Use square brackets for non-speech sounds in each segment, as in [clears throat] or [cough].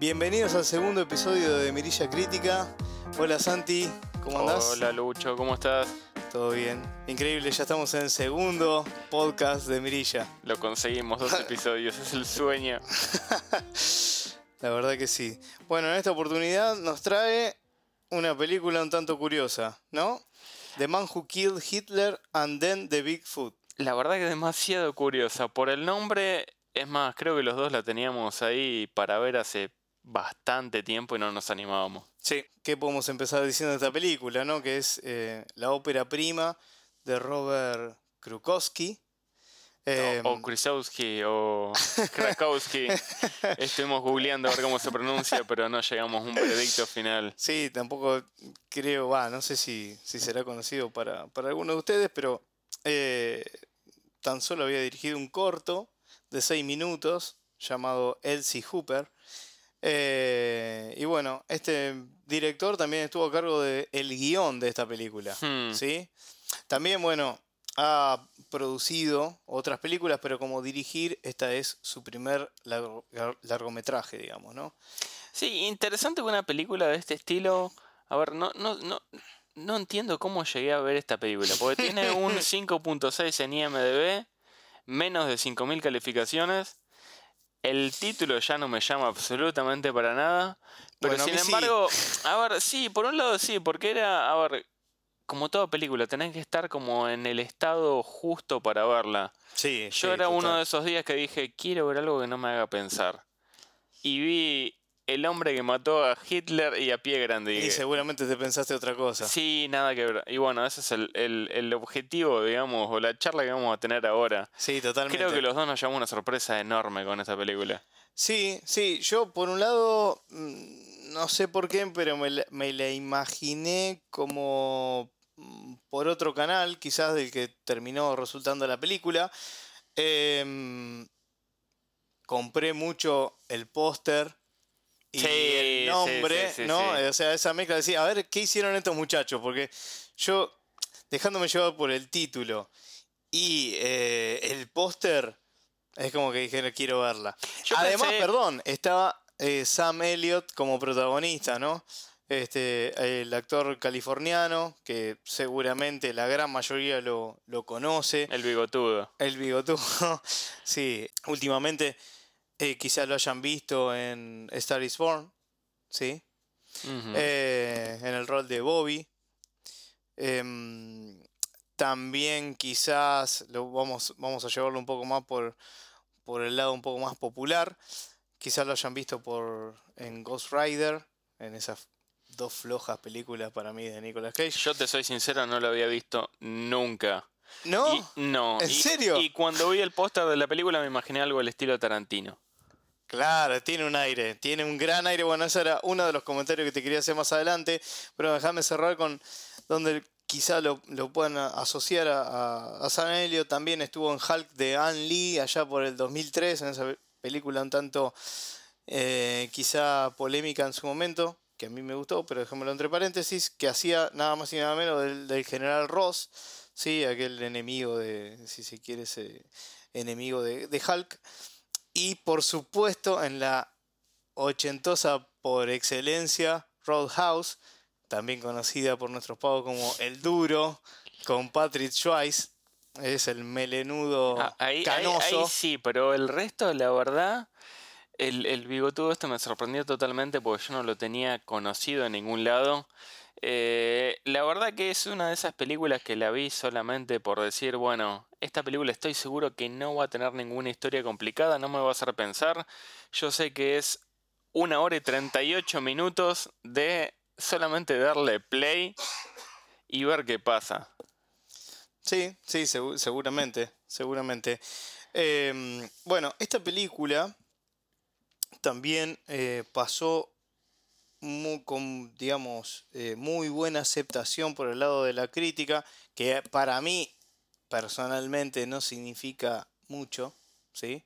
Bienvenidos al segundo episodio de Mirilla Crítica. Hola Santi, ¿cómo andás? Hola Lucho, ¿cómo estás? Todo bien. Increíble, ya estamos en el segundo podcast de Mirilla. Lo conseguimos, dos [laughs] episodios, es el sueño. [laughs] La verdad que sí. Bueno, en esta oportunidad nos trae una película un tanto curiosa, ¿no? The Man Who Killed Hitler and Then the Bigfoot. La verdad que es demasiado curiosa. Por el nombre, es más, creo que los dos la teníamos ahí para ver hace bastante tiempo y no nos animábamos. Sí, ¿qué podemos empezar diciendo de esta película, no? Que es eh, la ópera prima de Robert Krukowski. Eh, o, Krusowski o [laughs] Krakowski. Estuvimos googleando a ver cómo se pronuncia, pero no llegamos a un veredicto final. Sí, tampoco creo, va, no sé si, si será conocido para, para algunos de ustedes, pero eh, tan solo había dirigido un corto de seis minutos llamado Elsie Hooper. Eh, y bueno, este director también estuvo a cargo del el guion de esta película. Hmm. ¿sí? También, bueno, ha producido otras películas, pero como dirigir, esta es su primer largometraje, digamos, ¿no? Sí, interesante una película de este estilo. A ver, no, no, no, no entiendo cómo llegué a ver esta película. Porque tiene un [laughs] 5.6 en IMDB, menos de 5.000 calificaciones. El título ya no me llama absolutamente para nada. Pero sin embargo, a ver, sí, por un lado sí, porque era, a ver, como toda película, tenés que estar como en el estado justo para verla. Sí. Yo era uno de esos días que dije, quiero ver algo que no me haga pensar. Y vi el hombre que mató a Hitler y a pie grande. Y, seguramente te pensaste otra cosa. Sí, nada que ver. Y bueno, ese es el, objetivo, digamos, o la charla que vamos a tener ahora. Sí, totalmente. Creo que los dos nos llevamos una sorpresa enorme con esta película. Sí, sí. Yo, por un lado, mm, no sé por qué, pero me, me la imaginé como mm, por otro canal, quizás del que terminó resultando la película. Em, compré mucho el póster y el nombre, ¿no? O sea, esa mezcla decía, a ver, ¿qué hicieron estos muchachos? Porque yo, dejándome llevar por el título y eh, el póster, es como que dije, quiero verla. Además, perdón, estaba eh, Sam Elliott como protagonista, ¿no? Este, el actor californiano, que seguramente la gran mayoría lo, lo conoce. El bigotudo. El bigotudo, [laughs] sí. Últimamente eh, quizás lo hayan visto en Star is Born, ¿sí? Eh, en el rol de Bobby. Em, también quizás lo vamos, vamos a llevarlo un poco más por, por el lado un poco más popular. Quizás lo hayan visto por en Ghost Rider, en esas dos flojas películas para mí de Nicolas Cage. Yo te soy sincero, no lo había visto nunca. ¿No? no. ¿En serio? Y cuando vi el póster de la película me imaginé algo al estilo Tarantino. Claro, tiene un aire, tiene un gran aire. Bueno, ese era uno de los comentarios que te quería hacer más adelante, pero déjame cerrar con donde quizá lo, puedan asociar a, San Helio. También estuvo en Hulk de Ann Lee allá por el 2003, en esa película un tanto eh, quizá polémica en su momento, que a mí me gustó, pero dejémoslo entre paréntesis, que hacía nada más y nada menos del, general Ross, ¿sí? aquel enemigo de, si se quiere, ese enemigo de, de Hulk. Y por supuesto en la ochentosa por excelencia Roadhouse, también conocida por nuestros pagos como El Duro, con Patrick Swayze. Es el melenudo ah, ahí, canoso. Ahí, sí, pero el resto, la verdad, el, el bigotudo este me sorprendió totalmente porque yo no lo tenía conocido en ningún lado. Eh, la verdad que es una de esas películas que la vi solamente por decir, bueno, esta película estoy seguro que no va a tener ninguna historia complicada, no me va a hacer pensar. Yo sé que es una hora y 38 minutos de solamente darle play y ver qué pasa. Sí, sí, seguramente, seguramente. Em, bueno, esta película también eh, pasó muy, con, digamos, eh, muy buena aceptación por el lado de la crítica, que para mí personalmente no significa mucho, ¿sí?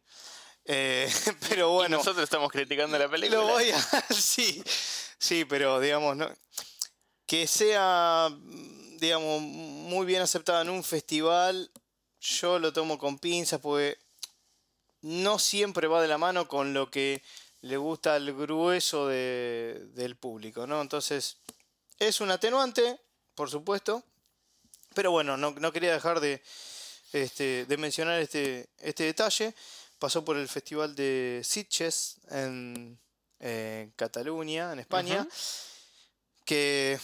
Eh, [laughs] pero bueno. nosotros estamos criticando la película. Lo voy a. [laughs] sí, sí, pero digamos, ¿no? que sea, digamos, muy bien aceptada en un festival, yo lo tomo con pinzas porque no siempre va de la mano con lo que le gusta al grueso de- del público, ¿no? Entonces, es un atenuante, por supuesto, pero bueno, no, no quería dejar de, este, de mencionar este, este detalle. Pasó por el Festival de Sitges en, en Cataluña, en España, que,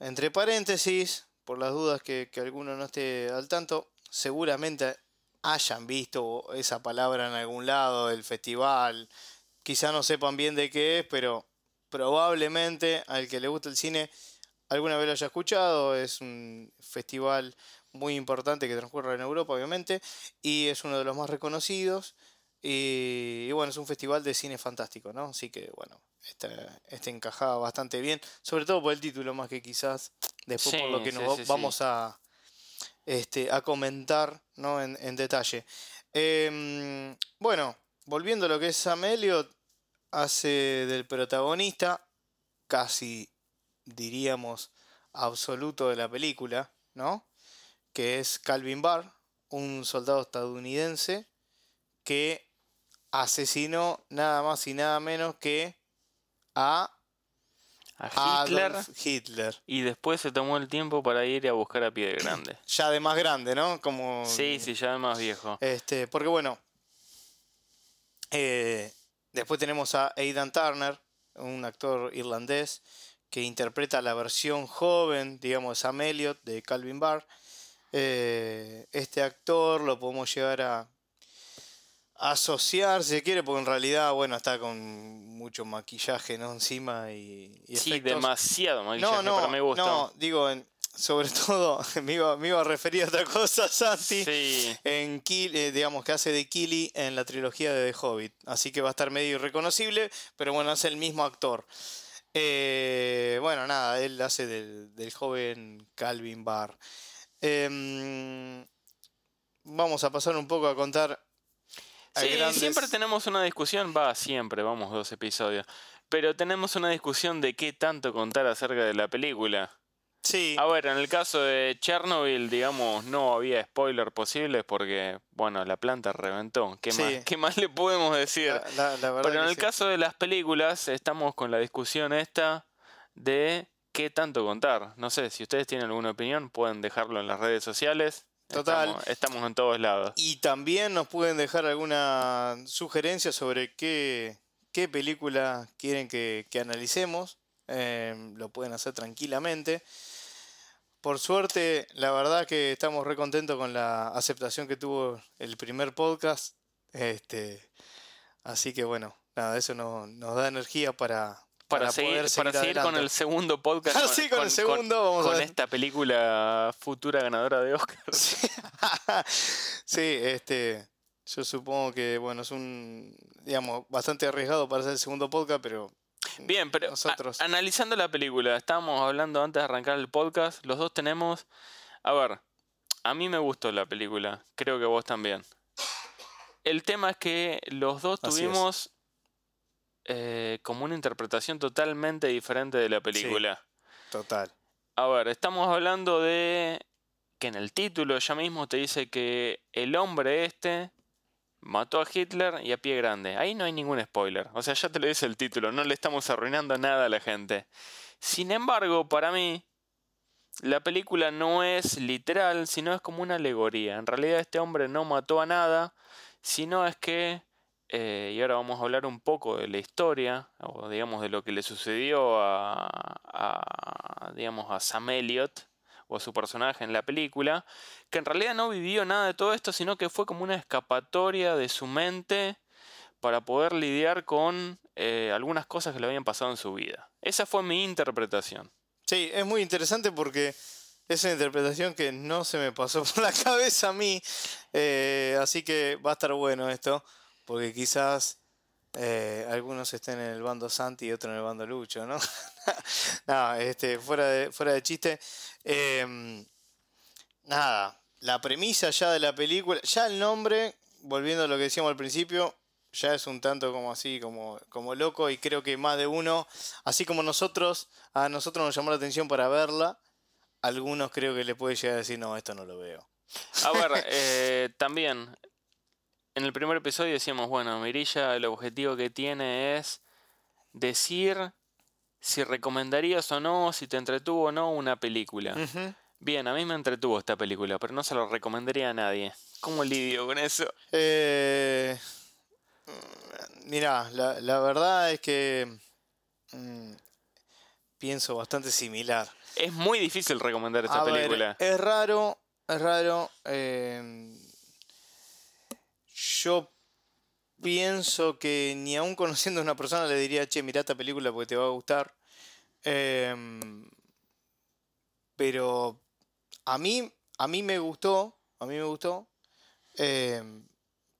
entre paréntesis, por las dudas que, que alguno no esté al tanto, seguramente hayan visto esa palabra en algún lado, el festival, quizá no sepan bien de qué es, pero probablemente al que le gusta el cine alguna vez lo haya escuchado, es un festival muy importante que transcurre en Europa, obviamente, y es uno de los más reconocidos. Y, y bueno, es un festival de cine fantástico, ¿no? Así que bueno, este, este encajaba bastante bien, sobre todo por el título más que quizás después por lo que sí, nos sí, vamos a, este, a comentar ¿no? en, en detalle. Em, bueno, volviendo a lo que es Sam hace del protagonista, casi diríamos absoluto de la película, ¿no? Que es Calvin Barr, un soldado estadounidense que asesinó nada más y nada menos que a A Hitler. Adolf Hitler. Y después se tomó el tiempo para ir a buscar a Pie Grande. [clears throat] Ya de más grande, ¿no? Como Sí, sí, ya de más viejo. Este, porque bueno, eh, después tenemos a Aidan Turner, un actor irlandés que interpreta la versión joven, digamos, de Sam Elliott de Calvin Barr. Eh, este actor lo podemos llegar a asociar, si se quiere, porque en realidad, bueno, está con mucho maquillaje, ¿no? Encima y, y Sí, demasiado maquillaje, No, me gusta. no, digo, en- sobre [laughs] todo, me iba, me iba a referir a otra cosa, [laughs] Santi Sí, en Kill, eh, digamos que hace de Killy en la trilogía de The Hobbit. Así que va a estar medio irreconocible, pero bueno, es el mismo actor. Eh, bueno, nada, él hace del, del joven Calvin Barr. Em, vamos a pasar un poco a contar. a Sí, grandes- siempre tenemos una discusión, va, siempre, vamos dos episodios. Pero tenemos una discusión de qué tanto contar acerca de la película. Sí, A ver, en el caso de Chernobyl, digamos, no había spoiler posibles porque, bueno, la planta reventó. ¿Qué, Sí. más, ¿Qué más le podemos decir? la, la- la verdad Pero en el sí. caso de las películas, estamos con la discusión esta de qué tanto contar. No sé, si ustedes tienen alguna opinión, pueden dejarlo en las redes sociales. Total. Estamos, estamos en todos lados. Y también nos pueden dejar alguna sugerencia sobre qué, qué película quieren que, que analicemos. Eh, lo pueden hacer tranquilamente. Por suerte, la verdad que estamos re contentos con la aceptación que tuvo el primer podcast. Este, así que bueno, nada, eso nos, nos da energía para, Para, para seguir, poder para seguir seguir con el segundo podcast. Ah, sí, con el segundo, vamos a con esta película futura ganadora de Oscar. [laughs] sí, este, yo supongo que bueno, es un, digamos, bastante arriesgado para hacer el segundo podcast, pero Bien, pero nosotros. analizando la película, estábamos hablando antes de arrancar el podcast, los dos tenemos... A ver, a mí me gustó la película, creo que vos también. El tema es que los dos Así tuvimos eh, como una interpretación totalmente diferente de la película. Total. A ver, estamos hablando de que en el título ya mismo te dice que el hombre este mató a Hitler y a pie grande. Ahí no hay ningún spoiler. O sea, ya te lo dice el título, no le estamos arruinando nada a la gente. Sin embargo, para mí, la película no es literal, sino es como una alegoría. En realidad este hombre no mató a nada, sino es que, eh, y ahora vamos a hablar un poco de la historia, o digamos de lo que le sucedió a, a, digamos, a Sam Elliott, o a su personaje en la película, que en realidad no vivió nada de todo esto, sino que fue como una escapatoria de su mente para poder lidiar con eh, algunas cosas que le habían pasado en su vida. Esa fue mi interpretación. Sí, es muy interesante porque es una interpretación que no se me pasó [laughs] por la cabeza a mí. eh, así que va a estar bueno esto, porque quizás eh, algunos estén en el bando Santi y otros en el bando Lucho, ¿no? [laughs] [laughs] no, este, fuera de, fuera de chiste. em, nada, la premisa ya de la película, ya el nombre, volviendo a lo que decíamos al principio, ya es un tanto como así, como, como loco y creo que más de uno, así como nosotros, a nosotros nos llamó la atención para verla, algunos creo que le puede llegar a decir, no, esto no lo veo. A ver, [laughs] eh, también, en el primer episodio decíamos, bueno, Mirilla el objetivo que tiene es decir si recomendarías o no, si te entretuvo o no una película. Bien, a mí me entretuvo esta película, pero no se lo recomendaría a nadie. ¿Cómo lidio con eso? Eh, mm, mirá, la, la verdad es que mm, pienso bastante similar. Es muy difícil recomendar esta A ver, película. es raro, es raro. eh, yo pienso que ni aún conociendo a una persona le diría, che, mirá esta película porque te va a gustar. Em, pero a mí, a mí me gustó, a mí me gustó. em,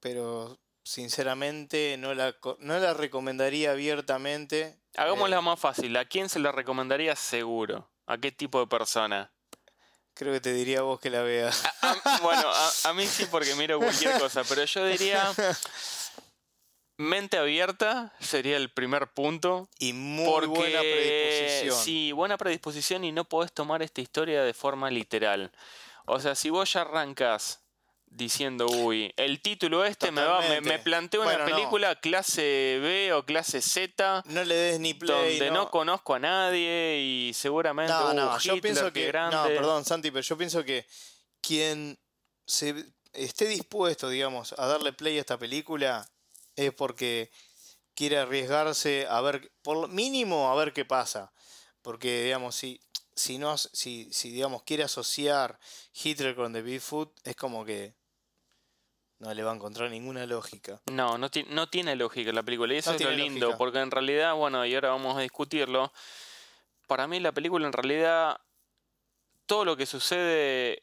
pero sinceramente no la, no la recomendaría abiertamente. Hagámosla eh, más fácil. ¿A quién se la recomendaría seguro? ¿A qué tipo de persona? creo que te diría vos que la veas. Bueno, a, a mí sí porque miro cualquier [laughs] cosa, pero yo diría mente abierta sería el primer punto. Y muy Porque buena predisposición. Sí, buena predisposición y no podés tomar esta historia de forma literal. O sea, si vos ya arrancas diciendo, uy, el título este me va, me, me planteo una no. película clase B o clase Z, No le des ni play. donde no. conozco a nadie y seguramente, No, uh, no, yo Hitler, pienso que. grande. No, perdón, Santi, pero yo pienso que quien se esté dispuesto, digamos, a darle play a esta película es porque quiere arriesgarse a ver, por lo mínimo, a ver qué pasa. Porque, digamos, si, si no, si, si digamos, quiere asociar Hitler con The Bigfoot, es como que no le va a encontrar ninguna lógica. No, no, ti- no tiene lógica la película. Y eso No es lo lindo, lógica. porque en realidad, bueno, y ahora vamos a discutirlo. Para mí la película en realidad, todo lo que sucede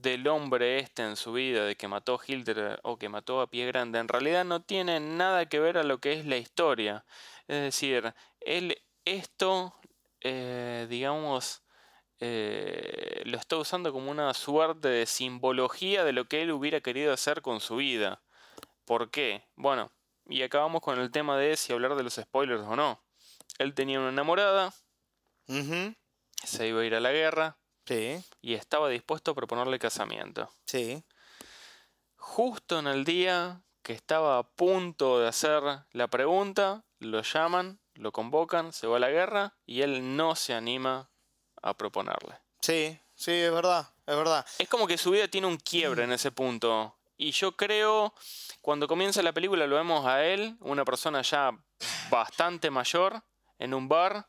del hombre este en su vida, de que mató a Hitler o que mató a Pie Grande, en realidad no tiene nada que ver a lo que es la historia. Es decir, él esto, eh, digamos, eh, lo está usando como una suerte de simbología de lo que él hubiera querido hacer con su vida. ¿Por qué? Bueno, y acabamos con el tema de si hablar de los spoilers o no. Él tenía una enamorada, se iba a ir a la guerra Sí, y estaba dispuesto a proponerle casamiento. sí. Justo en el día que estaba a punto de hacer la pregunta, lo llaman, lo convocan, se va a la guerra y él no se anima a proponerle. Sí, sí, es verdad, es verdad. Es como que su vida tiene un quiebre en ese punto. Y yo creo, cuando comienza la película lo vemos a él, una persona ya bastante mayor, en un bar,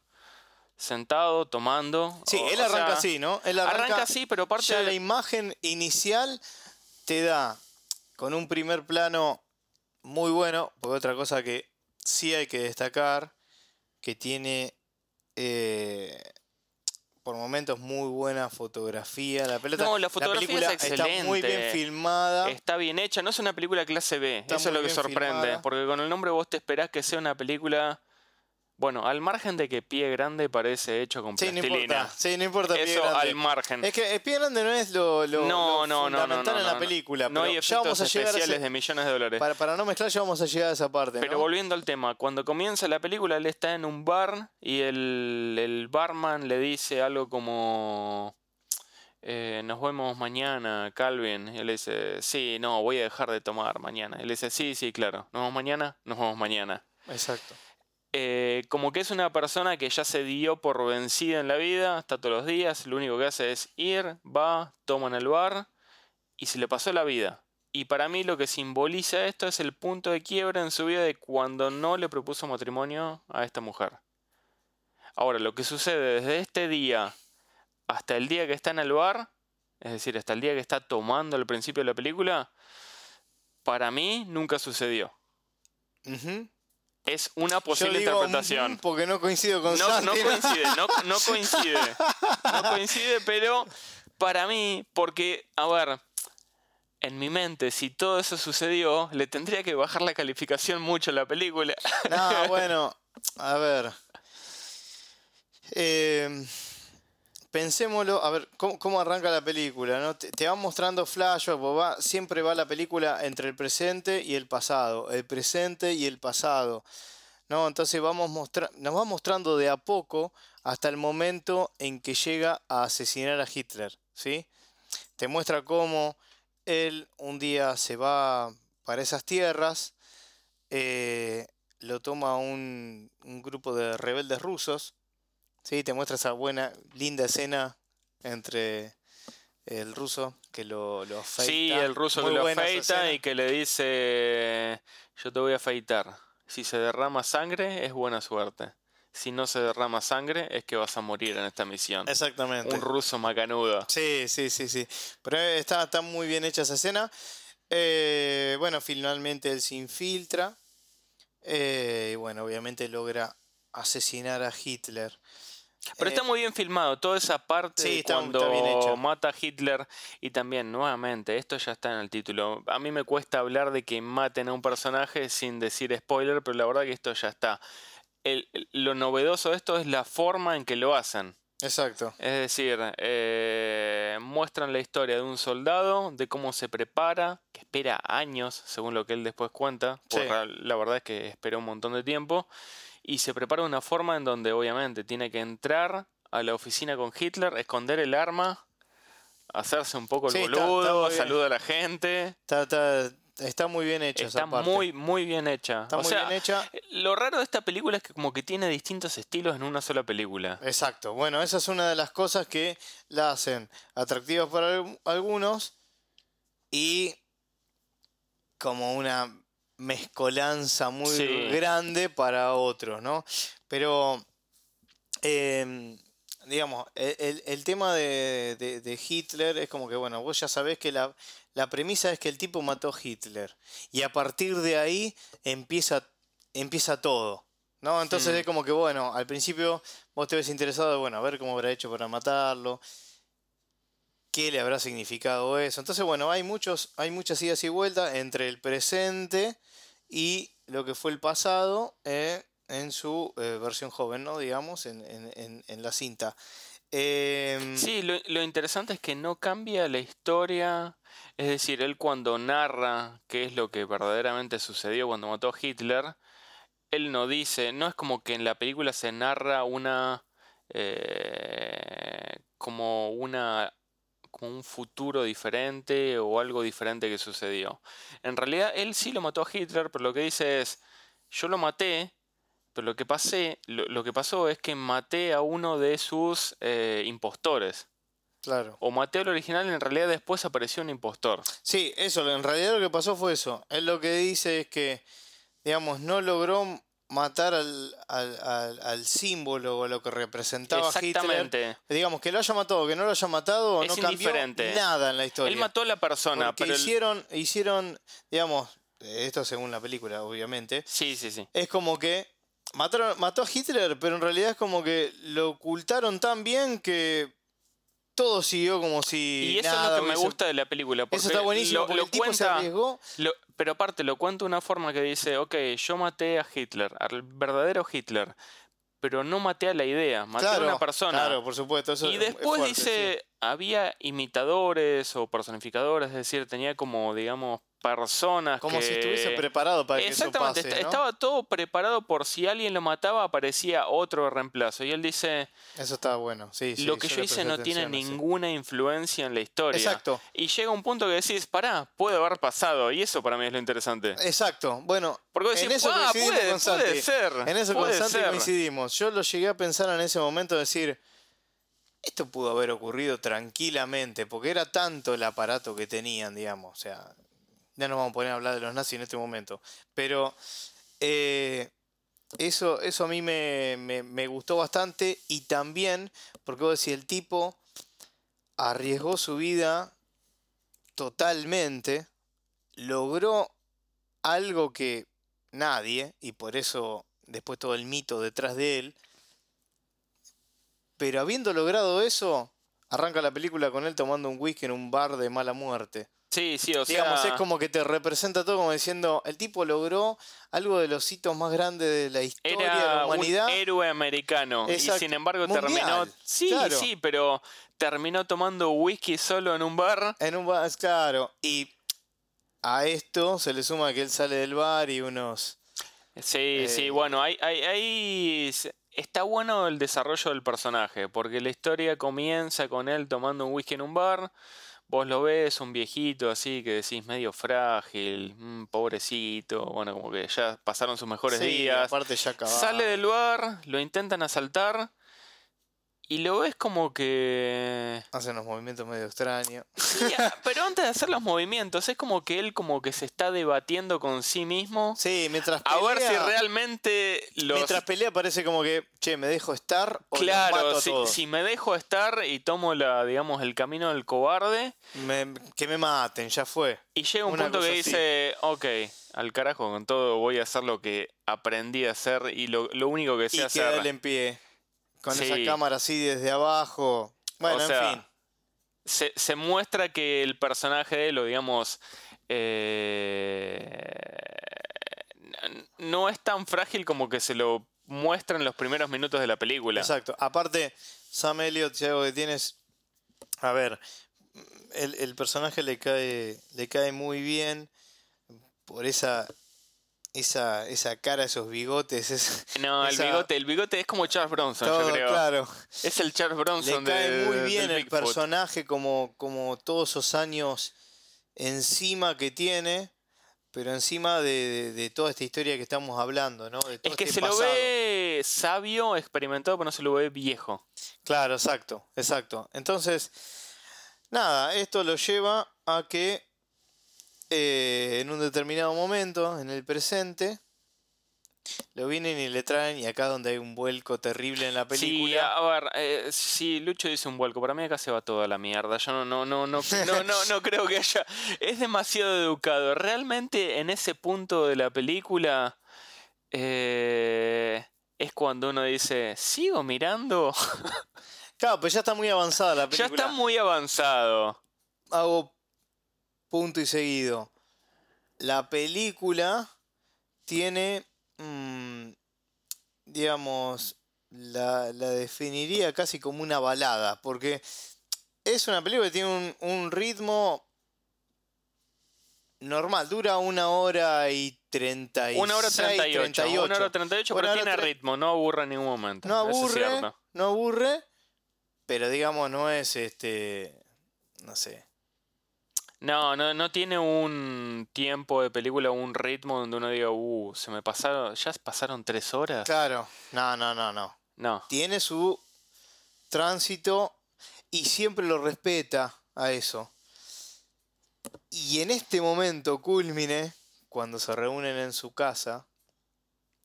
sentado, tomando. Sí, O- él arranca sea, así, ¿no? Él Arranca, así, pero aparte... Ya la imagen inicial te da con un primer plano muy bueno, porque otra cosa que sí hay que destacar, que tiene eh, por momentos muy buena fotografía. La, pelota, No, la fotografía película es está muy bien excelente. filmada. Está bien hecha, no es una película clase B, Está eso es lo que sorprende, filmada. porque con el nombre vos te esperás que sea una película, bueno, al margen de que Pie Grande parece hecho con Sí, no plastilina. importa. Sí, no importa. Pie Eso Grande. al margen. Es que el pie grande no es lo, lo, no, lo no, no, no, fundamental no, en la no. película. No pero hay ya vamos a llegar a especiales ese- de millones de dólares. para, para no mezclar, ya vamos a llegar a esa parte. Pero ¿no? volviendo al tema, cuando comienza la película, él está en un bar y el, el barman le dice algo como... eh, nos vemos mañana, Calvin. Y él dice, sí, no, voy a dejar de tomar mañana. Él dice, sí, sí, claro. ¿Nos vemos mañana? Nos vemos mañana. Exacto. Eh, como que es una persona que ya se dio por vencida en la vida, está todos los días, lo único que hace es ir, va, toma en el bar y se le pasó la vida. Y para mí lo que simboliza esto es el punto de quiebra en su vida de cuando no le propuso matrimonio a esta mujer. Ahora, lo que sucede desde este día hasta el día que está en el bar, es decir, hasta el día que está tomando al principio de la película, para mí nunca sucedió. Es una Yo posible digo, interpretación. mm, porque no coincido con No, no coincide, no, no [laughs] coincide. No coincide, pero para mí, porque, a ver, en mi mente, si todo eso sucedió, le tendría que bajar la calificación mucho a la película. No, [laughs] bueno, a ver. Eh, pensémoslo, a ver, ¿cómo, arranca la película? ¿no? Te, te va mostrando flashbacks, siempre va la película entre el presente y el pasado, el presente y el pasado. ¿no? Entonces vamos nos va mostrando de a poco hasta el momento en que llega a asesinar a Hitler, ¿sí? Te muestra cómo él un día se va para esas tierras, eh, lo toma un grupo de rebeldes rusos. ¿Sí? Te muestra esa buena, linda escena entre el ruso que lo, lo afeita. Sí, el ruso Muy que lo afeita y que le dice, yo te voy a afeitar. Si se derrama sangre, es buena suerte. Si no se derrama sangre, es que vas a morir en esta misión. Exactamente. Un ruso macanudo. Sí, sí, sí, sí. Pero está, está muy bien hecha esa escena. Eh, bueno, finalmente él se infiltra. eh, y bueno, obviamente logra asesinar a Hitler. Pero Eh, está muy bien filmado, toda esa parte Sí, de está- cuando está bien hecho. mata a Hitler y también, nuevamente, esto ya está en el título. A mí me cuesta hablar de que maten a un personaje sin decir spoiler, pero la verdad que esto ya está. El- el- lo novedoso de esto es la forma en que lo hacen. Exacto. Es decir, eh, muestran la historia de un soldado, de cómo se prepara, que espera años, según lo que él después cuenta. Sí. porque La verdad es que espera un montón de tiempo. Y se prepara de una forma en donde obviamente tiene que entrar a la oficina con Hitler, esconder el arma, hacerse un poco el Sí, está- está boludo, muy bien. saluda a la gente. Está, está, está muy bien hecha Está esa parte. muy, muy bien hecha. Está o muy sea, bien hecha. lo raro de esta película es que como que tiene distintos estilos en una sola película. Exacto. Bueno, esa es una de las cosas que la hacen atractiva para al- algunos y como una mezcolanza muy Sí. grande para otros, ¿no? Pero, em, digamos, el, el tema de, de- de Hitler es como que, bueno, vos ya sabés que la, la premisa es que el tipo mató a Hitler y a partir de ahí empieza, empieza todo. ¿No? Entonces Mm. es como que, bueno, al principio vos te ves interesado bueno, a ver cómo habrá hecho para matarlo, qué le habrá significado eso. Entonces, bueno, hay muchos, hay muchas idas y vueltas entre el presente y lo que fue el pasado eh, en su eh, versión joven, ¿no? Digamos, en, en- en- la cinta. Em, Sí, lo, lo interesante es que no cambia la historia. Es decir, él cuando narra qué es lo que verdaderamente sucedió cuando mató a Hitler, él no dice, no es como que en la película se narra una eh, como una como un futuro diferente o algo diferente que sucedió. En realidad él sí lo mató a Hitler, pero lo que dice es, yo lo maté, pero lo que pasé, lo, lo que pasó es que maté a uno de sus eh, impostores. claro. O maté al original y en realidad después apareció un impostor. Sí, eso, en realidad lo que pasó fue eso. Él lo que dice es que, digamos, no logró matar al, al, al- al símbolo o a lo que representaba Hitler. Exactamente. Digamos, que lo haya matado o que no lo haya matado, Es no cambió nada en la historia. Él mató a la persona, Porque pero... el- hicieron, hicieron, digamos, esto según la película, obviamente, Sí, sí, sí. es como que mataron, mató a Hitler, pero en realidad es como que lo ocultaron tan bien que todo siguió como si Y eso nada es lo que me gusta de la película. Porque Eso está buenísimo, lo- porque lo el tipo se arriesgó. Lo- pero aparte, lo cuenta de una forma que dice, ok, yo maté a Hitler, al verdadero Hitler, pero no maté a la idea, maté a una persona. Claro, por supuesto. Eso y es- es después fuerte, dice, sí. había imitadores o personificadores, es decir, tenía como, digamos, personas Como que... si estuviese preparado para que eso Exactamente, pase. est- ¿no? estaba todo preparado por si alguien lo mataba, aparecía otro reemplazo. Y él dice, Eso está bueno. Sí, sí, lo que yo hice no tiene sí. ninguna influencia en la historia. Exacto. Y llega un punto que decís, pará, puede haber pasado. Y eso para mí es lo interesante. Exacto. Bueno, Porque en eso "Ah, coincidimos puede, ser. En eso con puede Santi ser". coincidimos. Yo lo llegué a pensar en ese momento, decir, esto pudo haber ocurrido tranquilamente, porque era tanto el aparato que tenían, digamos. O sea, ya nos vamos a poner a hablar de los nazis en este momento. Pero eh, eso, eso a mí me, me- me gustó bastante y también, porque vos decís, el tipo arriesgó su vida totalmente, logró algo que nadie, y por eso después todo el mito detrás de él, pero habiendo logrado eso, arranca la película con él tomando un whisky en un bar de mala muerte. Sí, sí, o Digamos, sea, es como que te representa todo como diciendo, el tipo logró algo de los hitos más grandes de la historia de la era un humanidad. héroe americano. Exacto. Y sin embargo Mundial, terminó... Sí, claro. sí, pero terminó tomando whisky solo en un bar. En un bar, claro. Y a esto se le suma que él sale del bar y unos... Sí, sí, Eh, bueno, hay, hay- se- está bueno el desarrollo del personaje, porque la historia comienza con él tomando un whisky en un bar, vos lo ves, un viejito así que decís medio frágil, mm, pobrecito, bueno, como que ya pasaron sus mejores Sí, días. aparte ya acababa. Sale del bar, lo intentan asaltar y lo ves como que... Hacen unos movimientos medio extraños. [laughs] Sí, ah, pero antes de hacer los movimientos, es como que él como que se está debatiendo con sí mismo Sí, mientras a ver si pelea- realmente los... Mientras pelea parece como que, che, me dejo estar o mato Claro, a si, todos. si me dejo estar y tomo la, digamos, el camino del cobarde, Me- que me maten, ya fue. y llega un Una punto que cosa así. dice, ok, al carajo con todo, voy a hacer lo que aprendí a hacer y lo, lo único que sé Y hacer. en pie. Con Sí. esa cámara así desde abajo. Bueno, O sea, en fin. se, se muestra que el personaje de él, o digamos, eh, no es tan frágil como que se lo muestra en los primeros minutos de la película. Exacto. Aparte, Sam Elliott, si algo que tienes. A ver, el, el personaje le cae, le cae muy bien por esa. Esa, esa cara, esos bigotes, es, [laughs] No, el bigote, el bigote es como Charles Bronson, todo, yo creo. claro. Es el Charles Bronson Le cae de- muy bien el personaje, como, como todos esos años encima que tiene, pero encima de, de- de toda esta historia que estamos hablando, ¿no? De todo Es que este se lo ve sabio, experimentado, pero no se lo ve viejo. Claro, exacto, exacto. Entonces, nada, esto lo lleva a que eh, en un determinado momento, en el presente, lo vienen y le traen, y acá donde hay un vuelco terrible en la Sí, película. a ver, eh, sí, Lucho dice un vuelco. Para mí acá se va toda la mierda. Yo no, no, no, no, no, no, no [laughs] creo que haya. Es demasiado educado. Realmente en ese punto de la película eh, es cuando uno dice, sigo mirando. [laughs] Claro, pues ya está muy avanzada la ya película. está muy avanzado. hago punto y seguido. La película tiene, mm, digamos, la, la definiría casi como una balada, porque es una película que tiene un, un ritmo normal, dura una hora y treinta y Una hora treinta y ocho. Una hora 38. treinta y ocho, pero tiene ritmo, no aburre en ningún momento. No aburre, no aburre, pero digamos no es este, no sé. No, no, no tiene un tiempo de película, un ritmo donde uno diga, uh, se me pasaron, ya pasaron tres horas. Claro, no, no, no, no. No. tiene su tránsito y siempre lo respeta a eso. Y en este momento culmine, cuando se reúnen en su casa,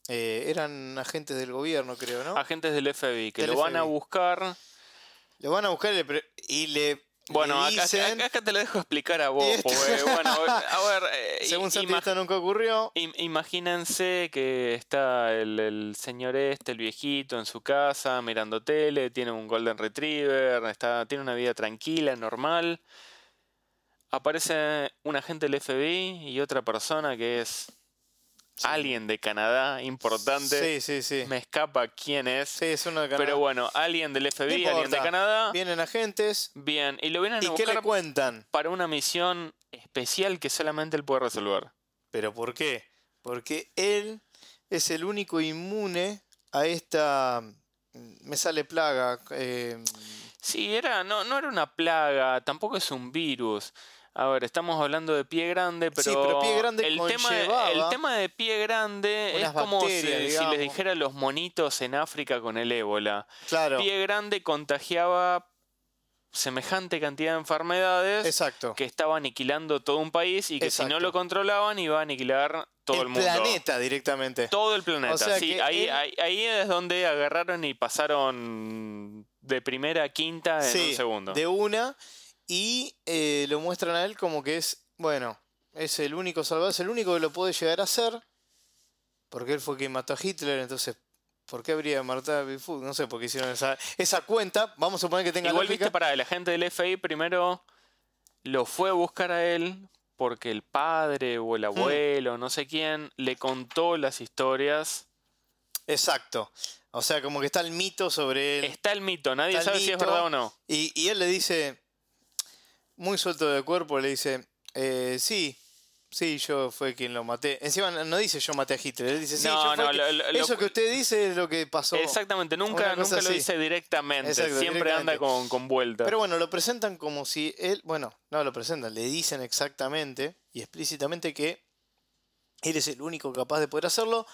eh, eran agentes del gobierno, creo, ¿no? Agentes del FBI que Del lo van a buscar. Le van a buscar y le, Bueno, acá, dicen, acá- acá te lo dejo explicar a vos. Y esto- porque, [laughs] bueno, a ver, eh, [laughs] según nunca ocurrió. im- imagínense que está el, el señor este, el viejito, en su casa, mirando tele, tiene un Golden Retriever, está, tiene una vida tranquila, normal. Aparece un agente del FBI y otra persona que es alguien de Canadá, importante. Sí, sí, sí. Me escapa quién es. Sí, es uno de Canadá. Pero bueno, alguien del FBI, alguien de. Canadá. Vienen agentes. Bien, y lo vienen a ¿Y qué le buscar cuentan? para una misión especial que solamente él puede resolver. ¿Pero por qué? Porque él es el único inmune a esta... Me sale plaga. eh, Sí, era, no, no era una plaga, tampoco es un virus. A ver, estamos hablando de pie grande, pero, Sí, pero Pie Grande el, tema de, el tema de pie grande es como si, les dijera los monitos en África con el ébola. claro, Pie grande contagiaba semejante cantidad de enfermedades exacto. que estaba aniquilando todo un país y que si no lo controlaban iba a aniquilar todo el, el mundo. planeta directamente. Todo el planeta. O sea sí, ahí, él- ahí, ahí es donde agarraron y pasaron de primera a quinta en Sí, un segundo. de una. Y eh, lo muestran a él como que es, bueno, es el único salvador, es el único que lo puede llegar a ser. Porque él fue quien mató a Hitler, entonces, ¿por qué habría matado a Bigfoot? No sé por qué hicieron esa, esa cuenta. Vamos a suponer que tenga Igual lógica. viste para la gente del FBI primero lo fue a buscar a él porque el padre o el abuelo, no sé quién, le contó las historias. Exacto. O sea, como que está el mito sobre él. Está el mito, nadie Está sabe si es verdad o no. Y, y él le dice, muy suelto de cuerpo, le dice, eh, sí, sí, yo fue quien lo maté. Encima no dice yo maté a Hitler, él dice, sí, No, yo no, lo- lo- eso que usted dice es lo que pasó. Exactamente, nunca, nunca lo dice directamente, Exacto, siempre anda con, con vueltas. Pero bueno, lo presentan como si él, bueno, no lo presentan, le dicen exactamente y explícitamente que él es el único capaz de poder hacerlo,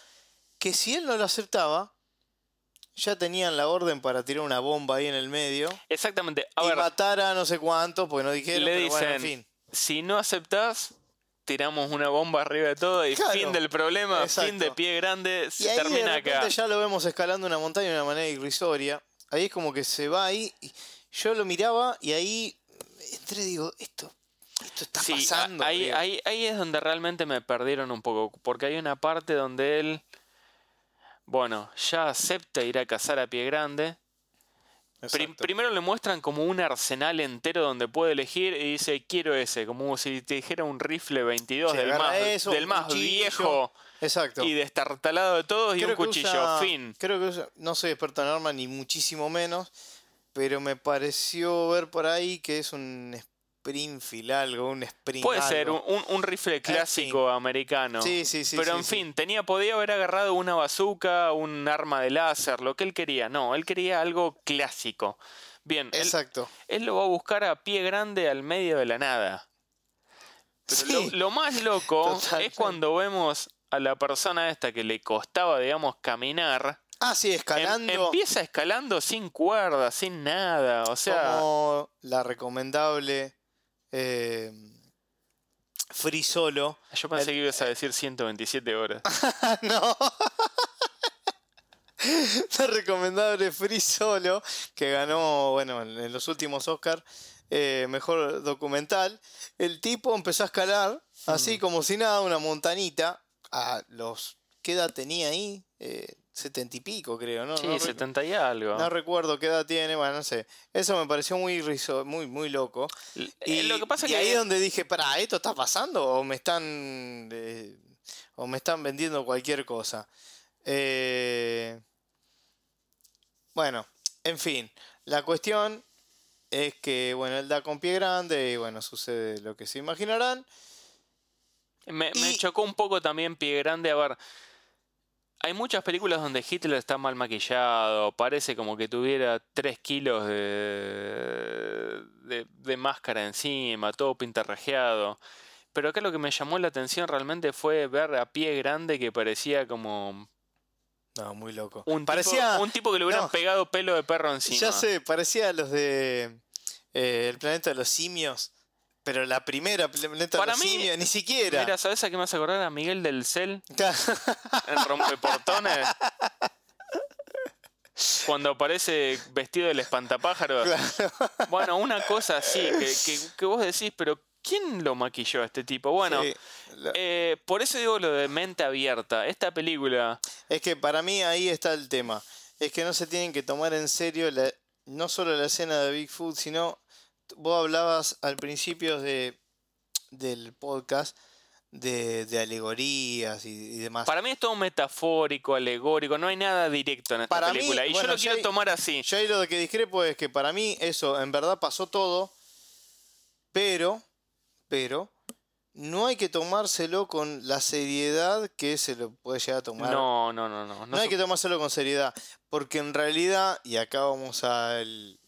que si él no lo aceptaba, ya tenían la orden para tirar una bomba ahí en el medio Exactamente, a y ver, matar a no sé cuánto, porque no dijeron, le pero bueno, en dicen, fin. si no aceptás, tiramos una bomba arriba de todo y Claro, fin del problema, exacto. fin de pie grande, Y se ahí termina de acá. ya lo vemos escalando una montaña de una manera irrisoria. Ahí es como que se va ahí. y yo lo miraba y ahí entré y digo, esto, esto está Sí, pasando. ahí, ahí, ahí es donde realmente me perdieron un poco, porque hay una parte donde él, bueno, ya acepta ir a cazar a pie grande. Primero le muestran como un arsenal entero donde puede elegir y dice, quiero ese, como si te dijera un rifle 22 Sí, del más, eso, del más cuchillo. viejo Exacto. y destartalado de todos y un cuchillo, usa- fin. Creo que usa- no soy experto en armas ni muchísimo menos, pero me pareció ver por ahí que es un Springfield algo, un Spring Puede ser un, un- rifle clásico americano. Sí, sí, sí. Pero sí, en sí. fin, tenía, podía haber agarrado una bazooka, un arma de láser, lo que él quería. No, él quería algo clásico. Bien, Exacto. él lo va a buscar a pie grande al medio de la nada. Pero lo, lo más loco [laughs] es cuando vemos a la persona esta que le costaba, digamos, caminar. Ah, sí, em- escalando empieza escalando sin cuerda, sin nada. O sea, como la recomendable eh, Free Solo. yo pensé el- que ibas a decir 127 horas. [laughs] no. [laughs] La recomendable Free Solo, que ganó, bueno, en los últimos Oscars, mejor documental. El tipo empezó a escalar, así Mm. como si nada, una montanita. A los. ¿Qué edad tenía ahí? Eh, setenta y pico, creo, ¿no? Sí, no, recu- 70 y algo. no recuerdo qué edad tiene, bueno, no sé. Eso me pareció muy riso, muy, muy loco. Eh, Y, lo que pasa y que ahí es donde dije, para, ¿esto está pasando? ¿O me están. eh, o me están vendiendo cualquier cosa? Eh, bueno, en fin. La cuestión es que, bueno, él da con pie grande y, bueno, sucede lo que se imaginarán. Me, chocó un poco también Pie Grande. A ver, hay muchas películas donde Hitler está mal maquillado, parece como que tuviera 3 kilos de, de, de máscara encima, todo pintarrajeado. Pero acá lo que me llamó la atención realmente fue ver a Pie Grande que parecía como No, muy loco. un, parecía. tipo, un tipo que le hubieran no. pegado pelo de perro encima. Ya sé, parecía a los de. eh, el planeta de los simios. Pero la primera planeta Para mí- ni siquiera. Mira, ¿sabes a qué me hace acordar? A Miguel del Cel Claro. en Rompeportones. Cuando aparece vestido del espantapájaros. Bueno, una cosa así, que, que, que vos decís, pero ¿quién lo maquilló a este tipo? Bueno, Sí, la- eh, por eso digo lo de mente abierta. Esta película, Es que para mí ahí está el tema. Es que no se tienen que tomar en serio la- no solo la escena de Bigfoot, sino vos hablabas al principio de, del podcast de, de alegorías y, y demás. para mí es todo metafórico, alegórico, no hay nada directo en esta Para mí, película. y bueno, yo lo quiero hay- tomar así. Yo ahí lo que discrepo es que para mí eso en verdad pasó todo, pero, pero, no hay que tomárselo con la seriedad que se lo puede llegar a tomar. No, no, no, no. No, hay que tomárselo con seriedad, porque en realidad, y acá vamos al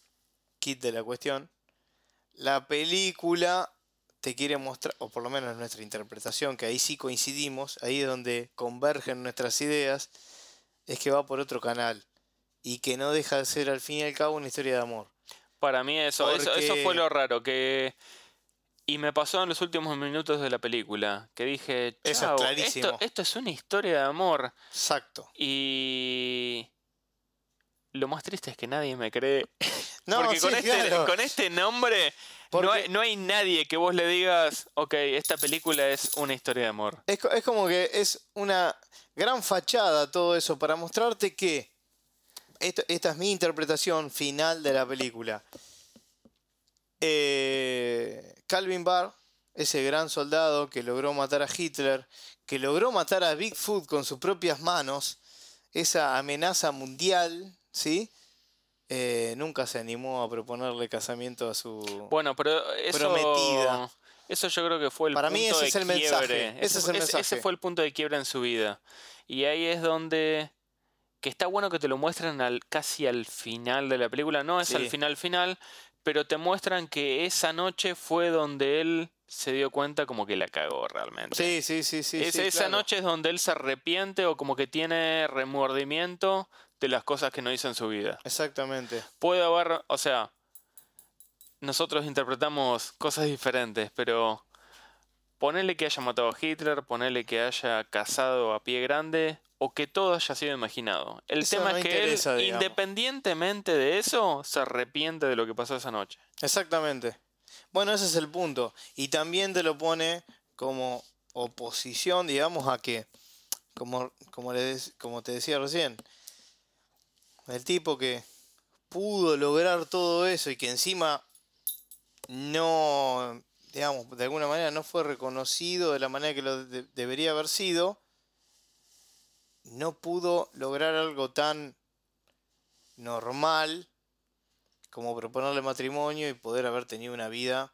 kit de la cuestión, la película te quiere mostrar, o por lo menos nuestra interpretación, que ahí sí coincidimos, ahí es donde convergen nuestras ideas, es que va por otro canal y que no deja de ser al fin y al cabo una historia de amor. Para mí eso, eso, fue lo raro, que... Y me pasó en los últimos minutos de la película, que dije, Eso es "Chao, clarísimo. esto, esto es una historia de amor. Exacto. Y... Lo más triste es que nadie me cree. [laughs] No, Porque con, sí, este, claro. con este nombre no hay, no hay nadie que vos le digas, ok, esta película es una historia de amor. Es, es como que es una gran fachada todo eso para mostrarte que esto- esta es mi interpretación final de la película. Eh, Calvin Barr, ese gran soldado que logró matar a Hitler, que logró matar a Bigfoot con sus propias manos, esa amenaza mundial, ¿sí? Eh, nunca se animó a proponerle casamiento a su... Bueno, pero eso... Prometida. Eso yo creo que fue el Para punto mí ese de es el mensaje, ese es el ese mensaje. fue el punto de quiebre en su vida. Y ahí es donde que está bueno que te lo muestran al, casi al final de la película. No es Sí. al final final, pero te muestran que esa noche fue donde él se dio cuenta como que la cagó realmente. Sí, sí, sí, sí. Es- sí, esa claro. noche es donde él se arrepiente o como que tiene remordimiento de las cosas que no hizo en su vida. Exactamente. Puede haber, o sea, nosotros interpretamos cosas diferentes, pero ponele que haya matado a Hitler, ponele que haya cazado a pie grande o que todo haya sido imaginado. El Eso tema no es que interesa, él, digamos. independientemente de eso, se arrepiente de lo que pasó esa noche. Exactamente. Bueno, ese es el punto. Y también te lo pone como oposición, digamos, a que, como, como, le dec- como te decía recién, el tipo que pudo lograr todo eso y que encima no, digamos, de alguna manera no fue reconocido de la manera que lo de- debería haber sido, no pudo lograr algo tan normal como proponerle matrimonio y poder haber tenido una vida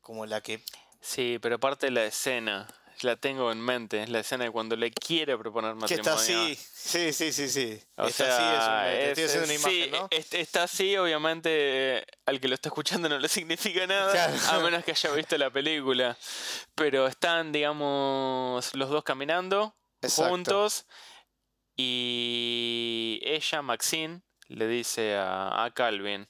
como la que Sí, pero aparte de la escena, la tengo en mente, es la escena de cuando le quiere proponer que matrimonio. está así sí sí sí sí O está sea, así es un- te es- estoy haciendo una imagen sí, no es- está así, obviamente, eh, al que lo está escuchando no le [laughs] significa nada, Claro. a menos que haya visto la película. Pero están, digamos, los dos caminando Exacto. juntos y ella, Maxine, le dice a, a Calvin,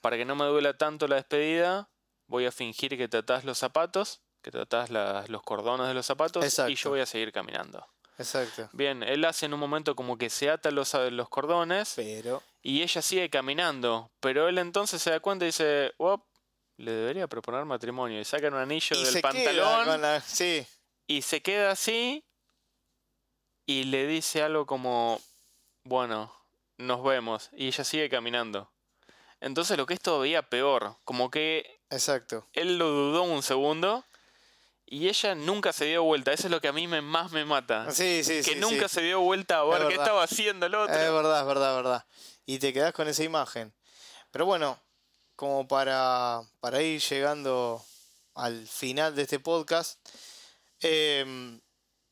para que no me duela tanto la despedida, voy a fingir que te atás los zapatos, que te atás la- los cordones de los zapatos y yo voy a seguir caminando. exacto. Bien, él hace en un momento como que se ata los, los cordones pero y ella sigue caminando, pero él entonces se da cuenta y dice, "Uop, le debería proponer matrimonio y saca un anillo y del pantalón la sí. y se queda así y le dice algo como, bueno, nos vemos y ella sigue caminando. Entonces lo que es todavía peor, como que exacto. él lo dudó un segundo y ella nunca se dio vuelta, eso es lo que a mí me, más me mata. sí sí que sí nunca sí. se dio vuelta a ver qué verdad. estaba haciendo el otro. es verdad es verdad es verdad y te quedas con esa imagen pero bueno como para para ir llegando al final de este podcast em,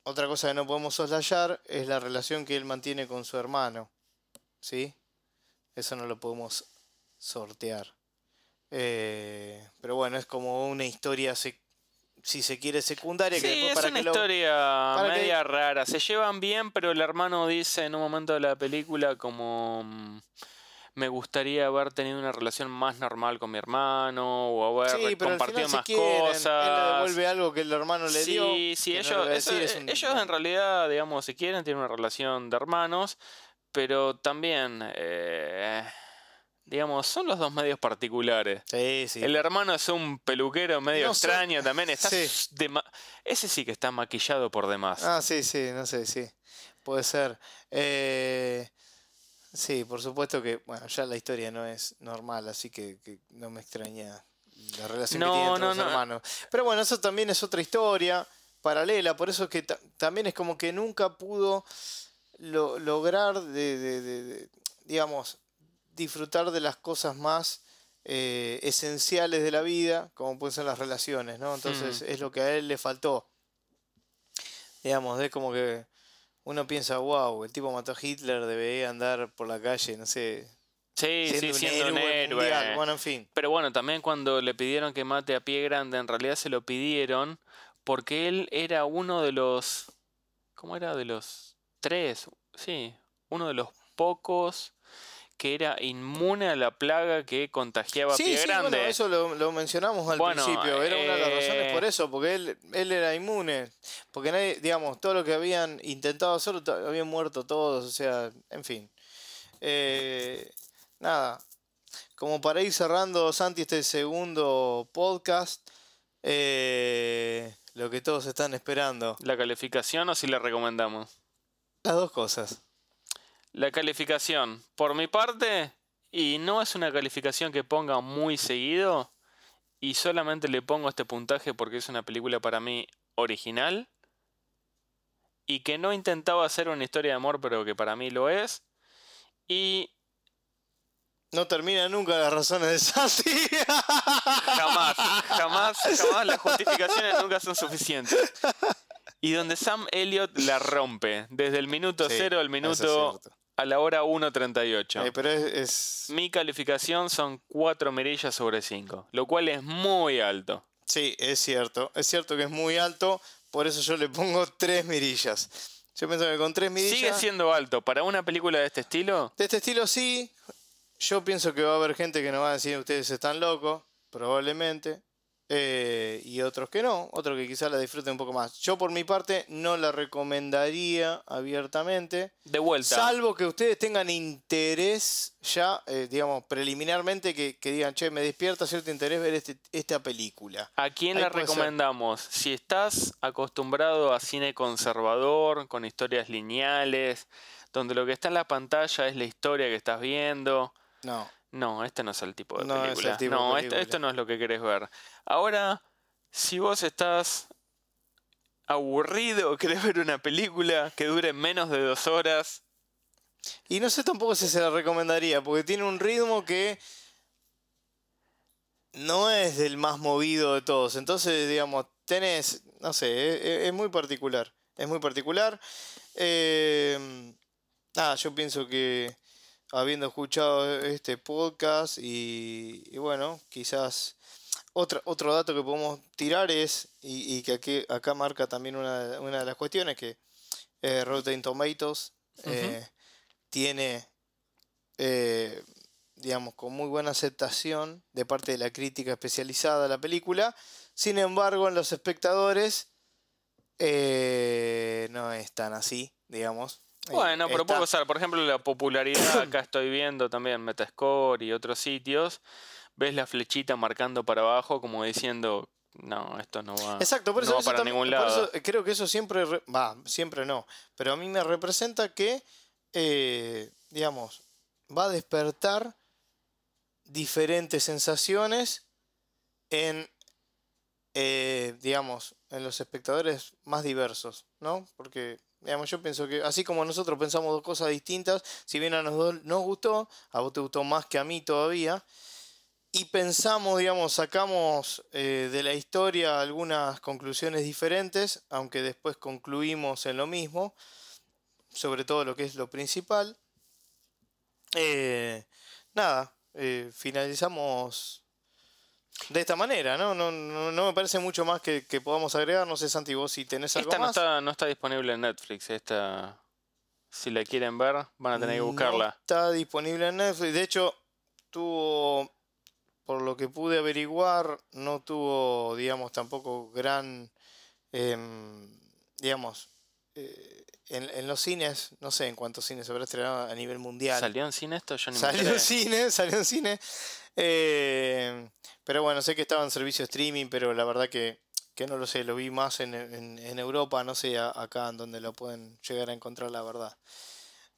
otra cosa que no podemos soslayar es la relación que él mantiene con su hermano ¿sí? Eso no lo podemos sortear. Eh, pero bueno, es como una historia, sec- si se quiere, secundaria. que Sí, después es para una que lo- historia para que- media rara. Se llevan bien, pero el hermano dice en un momento de la película como mm, me gustaría haber tenido una relación más normal con mi hermano o haber Sí, pero al compartido se más quieren. Él le cosas. devuelve algo que el hermano le sí, dio. sí, que no ellos, le voy a eso- decir, es un- ellos en realidad, digamos, si quieren, tienen una relación de hermanos, pero también, eh, digamos, son los dos medios particulares. Sí, sí. El hermano es un peluquero medio No sé. extraño también. Está Sí. Ese sí que está maquillado por demás. Ah, sí, sí, no sé, sí. Puede ser. Eh, sí, por supuesto que, bueno, ya la historia no es normal, así que, que no me extraña la relación No, que tiene entre no, los no. hermanos. Pero bueno, eso también es otra historia paralela, por eso es que ta- también es como que nunca pudo lo- lograr de, de- de- de, digamos, disfrutar de las cosas más eh, esenciales de la vida, como pueden ser las relaciones, ¿no? Entonces es lo que a él le faltó. Digamos, es como que uno piensa, wow, el tipo mató a Hitler, debería andar por la calle, no sé, sí, siendo sí, un siendo un héroe héroe. mundial. Bueno, en fin. Pero bueno, también cuando le pidieron que mate a pie grande, en realidad se lo pidieron porque él era uno de los. ¿Cómo era? De los tres. Sí, uno de los pocos que era inmune a la plaga que contagiaba a Sí, pie sí, grande. bueno, eso lo, lo mencionamos al Bueno, principio. Era una de las razones eh, por eso, porque él, él era inmune. Porque nadie, digamos, todo lo que habían intentado hacer, habían muerto todos, o sea, en fin. Eh, nada, como para ir cerrando, Santi, este segundo podcast, eh, lo que todos están esperando. ¿La calificación o si la recomendamos? Las dos cosas. La calificación, por mi parte, y no es una calificación que ponga muy seguido, y solamente le pongo este puntaje porque es una película para mí original, y que no intentaba hacer una historia de amor, pero que para mí lo es, y No termina nunca las razones de Santi. [laughs] jamás, jamás, jamás las justificaciones nunca son suficientes. Y donde Sam Elliott la rompe, desde el minuto Sí, cero al minuto. A la hora 1.38. Eh, pero es, es- Mi calificación son 4 mirillas sobre 5, lo cual es muy alto. Sí, es cierto. Es cierto que es muy alto, por eso yo le pongo tres mirillas. Yo pienso que con tres mirillas... Sigue siendo alto. Para una película de este estilo, De este estilo sí. Yo pienso que va a haber gente que nos va a decir ustedes están locos, probablemente. Eh, y otros que no, otros que quizás la disfruten un poco más. Yo por mi parte no la recomendaría abiertamente. de vuelta. Salvo que ustedes tengan interés ya, eh, digamos, preliminarmente, que, que digan, che, me despierta cierto interés ver este- esta película. ¿A quién Ahí la ser. recomendamos? Si estás acostumbrado a cine conservador, con historias lineales, donde lo que está en la pantalla es la historia que estás viendo. No. No, este no es el tipo de No es el película. tipo no, esto, película. esto no es lo que querés ver. Ahora, si vos estás aburrido, [laughs] querés ver una película que dure menos de dos horas, Y no sé tampoco si se la recomendaría, porque tiene un ritmo que no es del más movido de todos. Entonces, digamos, tenés, no sé, es, es- es muy particular. Es muy particular. Eh, nada, yo pienso que habiendo escuchado este podcast y, y bueno, quizás otra, otro dato que podemos tirar es, y, y que aquí, acá marca también una, una de las cuestiones, que eh, Rotten Tomatoes eh, tiene, eh, digamos, con muy buena aceptación de parte de la crítica especializada a la película. Sin embargo, en los espectadores eh, no es tan así, digamos. Bueno, pero puedo usar, por ejemplo, la popularidad, [coughs] acá estoy viendo también Metascore y otros sitios, ves la flechita marcando para abajo como diciendo, no, esto no va, Exacto, por eso, no va eso para ningún por lado. eso, eh, creo que eso siempre, re- va, siempre no, pero a mí me representa que, eh, digamos, va a despertar diferentes sensaciones en, eh, digamos, en los espectadores más diversos, ¿no? Porque, digamos, yo pienso que así como nosotros pensamos dos cosas distintas, si bien a los dos nos gustó, a vos te gustó más que a mí todavía, y pensamos, digamos, sacamos eh, de la historia algunas conclusiones diferentes, aunque después concluimos en lo mismo, sobre todo lo que es lo principal. Eh, nada, eh, finalizamos de esta manera, ¿no? No, no, no me parece mucho más que, que podamos agregar. No sé, Santi, vos si tenés algo Esta no más. está, no está disponible en Netflix, esta, si la quieren ver, van a tener que No buscarla. está disponible en Netflix. De hecho, tuvo, por lo que pude averiguar, no tuvo, digamos, tampoco gran, em, digamos, eh, en, en los cines, no sé en cuántos cines se habrá estrenado a nivel mundial. ¿Salió en cine esto? Yo ni Salió en cine, salió en cine. Eh, pero bueno, sé que estaba en servicio streaming, pero la verdad que, que no lo sé, lo vi más en, en- en Europa, no sé a- acá en donde lo pueden llegar a encontrar, la verdad.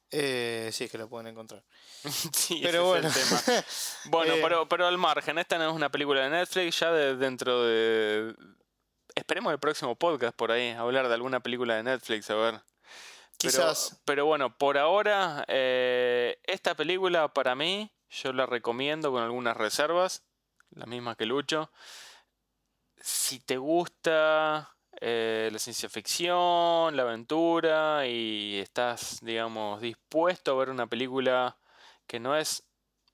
Eh, sí, es que lo pueden encontrar. [laughs] Sí, Pero bueno. tema. [laughs] Bueno, Eh, pero, pero al margen, esta no es una película de Netflix, ya de, dentro de... Esperemos el próximo podcast por ahí, hablar de alguna película de Netflix, a ver. Pero- Quizás. Pero, bueno, por ahora, eh, esta película para mí, yo la recomiendo con algunas reservas, las mismas que Lucho. Si te gusta eh, la ciencia ficción, la aventura y estás, digamos, dispuesto a ver una película que no es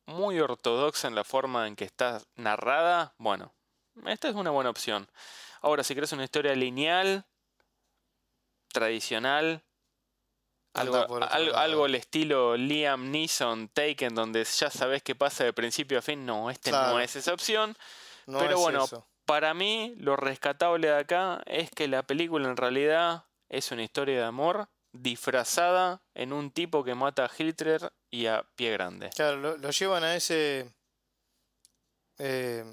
muy ortodoxa en la forma en que está narrada, bueno, esta es una buena opción. Ahora, si quieres una historia lineal, tradicional, algo, algo, al estilo Liam Neeson, Taken, donde ya sabes qué pasa de principio a fin, no, este no es esa opción. No pero es bueno, eso. Para mí, lo rescatable de acá es que la película en realidad es una historia de amor disfrazada en un tipo que mata a Hitler y a Pie Grande. Claro, lo, lo llevan a ese. Eh,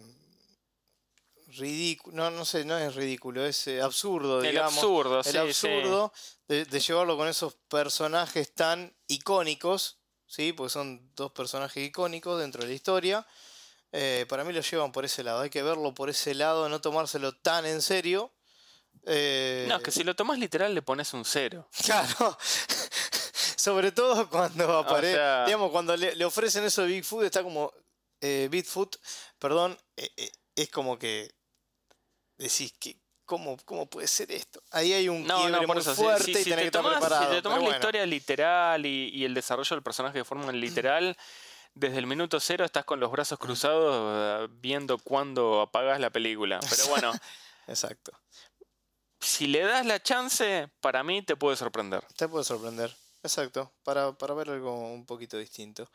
ridículo. No, no sé, no es ridículo, es eh, absurdo, El digamos. absurdo, el sí, sí. absurdo De, de llevarlo con esos personajes tan icónicos, ¿sí? Porque son dos personajes icónicos dentro de la historia. Eh, para mí lo llevan por ese lado. Hay que verlo por ese lado, no tomárselo tan en serio. Eh, No, es que si lo tomas literal le pones un cero. [laughs] Claro. Sobre todo cuando aparece. sea- Digamos, cuando le, le ofrecen eso de Bigfoot, está como. Bigfoot, perdón. es como que decís que ¿cómo, cómo puede ser esto? Ahí hay un No, no, por muy eso, si- fuerte si, y si tenés te que estar tomás, si preparado. te tomás la bueno. historia literal y, y el desarrollo del personaje de forma literal, desde el minuto cero estás con los brazos cruzados eh, viendo cuándo apagas la película. Pero bueno, Exacto. si le das la chance, para mí te puede sorprender. Te puede sorprender. Exacto. Para, para ver algo un poquito distinto.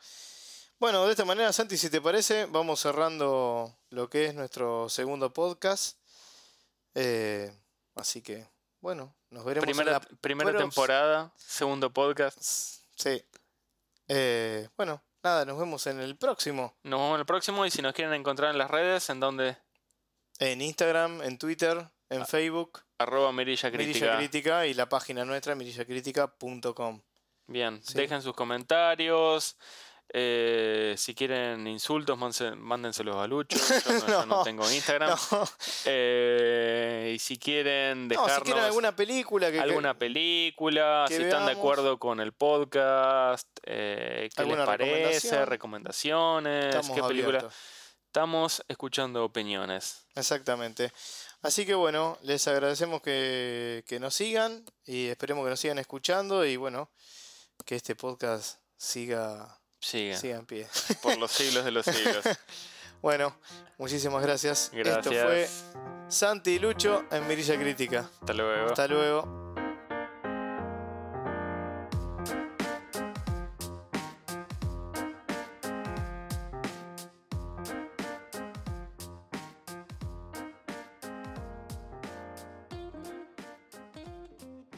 Bueno, de esta manera, Santi, si te parece, vamos cerrando lo que es nuestro segundo podcast. Eh, así que, bueno, nos veremos en Primera, la primera temporada, segundo podcast. Sí. Eh, bueno, nada, nos vemos en el próximo. Nos vemos en el próximo y si nos quieren encontrar en las redes, en donde En Instagram, en Twitter, en Facebook, arroba Mirilla Mirilla Crítica. Crítica y la página nuestra, mirillacritica.com. Bien, Sí. dejen sus comentarios. Eh, si quieren insultos, mándenselos a Lucho. [laughs] Yo no, yo no No, tengo Instagram. No, Eh, y si quieren no, dejarnos si quieren alguna película que, alguna película, que si están de acuerdo con el podcast, eh, qué les ¿Alguna parece, recomendaciones, estamos qué película. abiertos. Estamos escuchando opiniones. Exactamente. Así que bueno, les agradecemos que, que nos sigan y esperemos que nos sigan escuchando y bueno, que este podcast siga, Sigan, siga en pie. [laughs] por los siglos de los siglos. [laughs] Bueno, muchísimas gracias. Esto Gracias. fue Santi y Lucho en Mirilla Crítica. Hasta luego. Hasta luego.